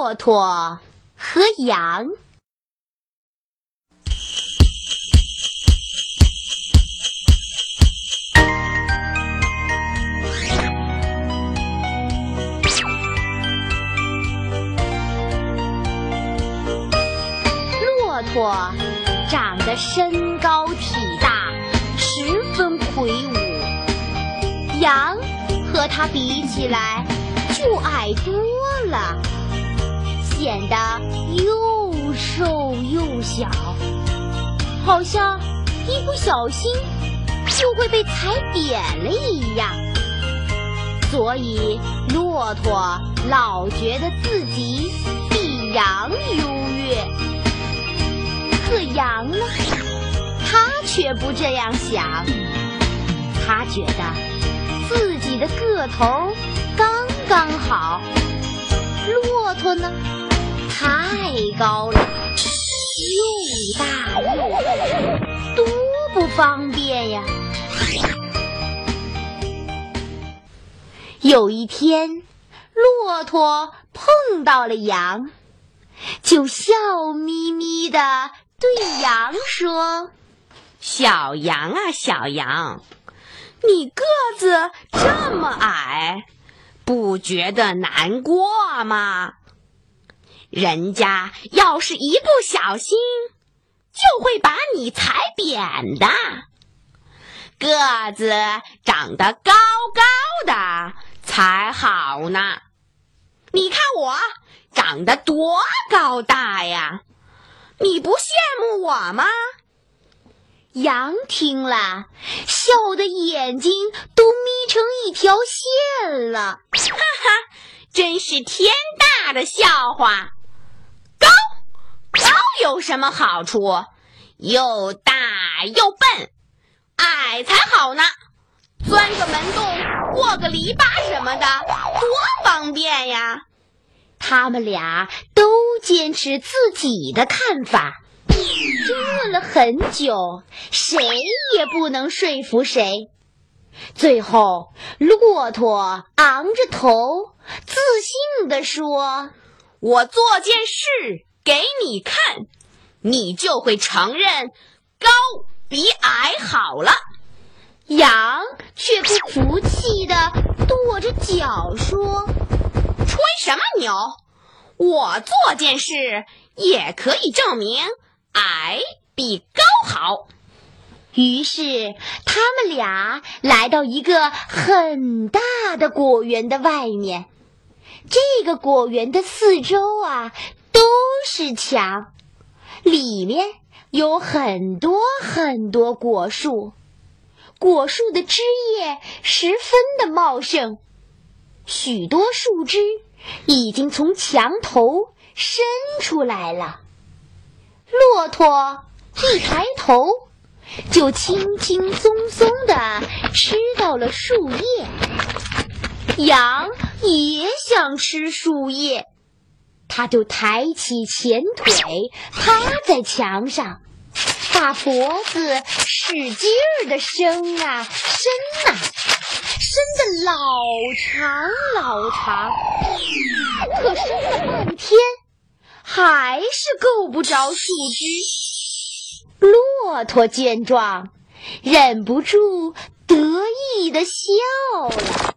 骆驼和羊。骆驼长得身高体大，十分魁梧。羊和它比起来就矮多了，显得又瘦又小，好像一不小心就会被踩扁了一样。所以骆驼老觉得自己比羊优越。可羊呢，它却不这样想。它觉得自己的个头刚刚好，骆驼呢太高了，又大又笨，多不方便呀。有一天，骆驼碰到了羊，就笑眯眯的对羊说：“小羊啊，小羊，你个子这么矮，不觉得难过吗？人家要是一不小心，就会把你踩扁的。个子长得高高的才好呢。你看我长得多高大呀！你不羡慕我吗？”羊听了，笑得眼睛都眯成一条线了。哈哈，真是天大的笑话！有什么好处？又大又笨，矮才好呢。钻个门洞，过个篱笆什么的，多方便呀！他们俩都坚持自己的看法。争论了很久，谁也不能说服谁。最后，骆驼昂着头，自信地说：“我做件事给你看，你就会承认高比矮好了。”羊却不服气地跺着脚说：“吹什么牛？我做件事也可以证明。”矮比高好。于是他们俩来到一个很大的果园的外面。这个果园的四周啊都是墙，里面有很多很多果树，果树的枝叶十分的茂盛，许多树枝已经从墙头伸出来了。骆驼一抬头，就轻轻松松地吃到了树叶。羊也想吃树叶，它就抬起前腿，趴在墙上，把脖子使劲儿地伸啊伸啊，伸得老长老长。可伸了半天。还是够不着树枝。骆驼见状，忍不住得意的笑了，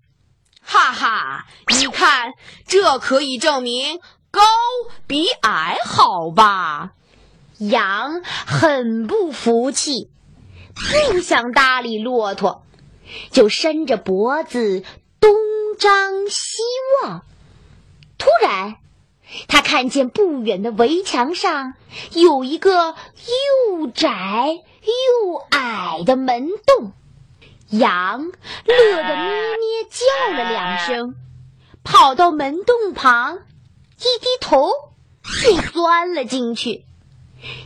哈哈！你看，这可以证明高比矮好吧？羊很不服气，不想搭理骆驼，就伸着脖子东张西望。突然，他看见不远的围墙上有一个又窄又矮的门洞，羊乐得咩咩叫了两声，跑到门洞旁，一低头就钻了进去，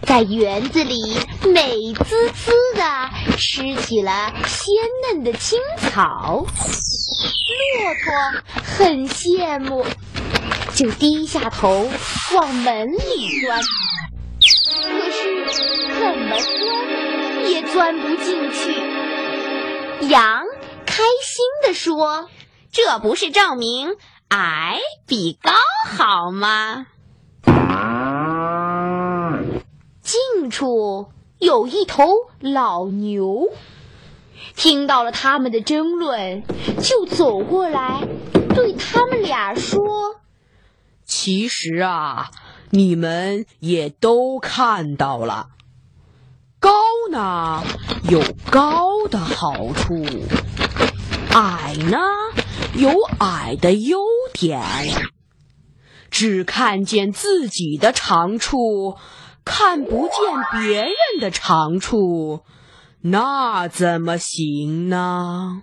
在园子里美滋滋的吃起了鲜嫩的青草。骆驼很羡慕。就低下头往门里钻，可是怎么钻也钻不进去。羊开心地说：“这不是证明矮比高好吗？近处有一头老牛，听到了他们的争论，就走过来，对他们俩说：“其实啊，你们也都看到了，高呢有高的好处，矮呢有矮的优点。只看见自己的长处。”看不见别人的长处，那怎么行呢？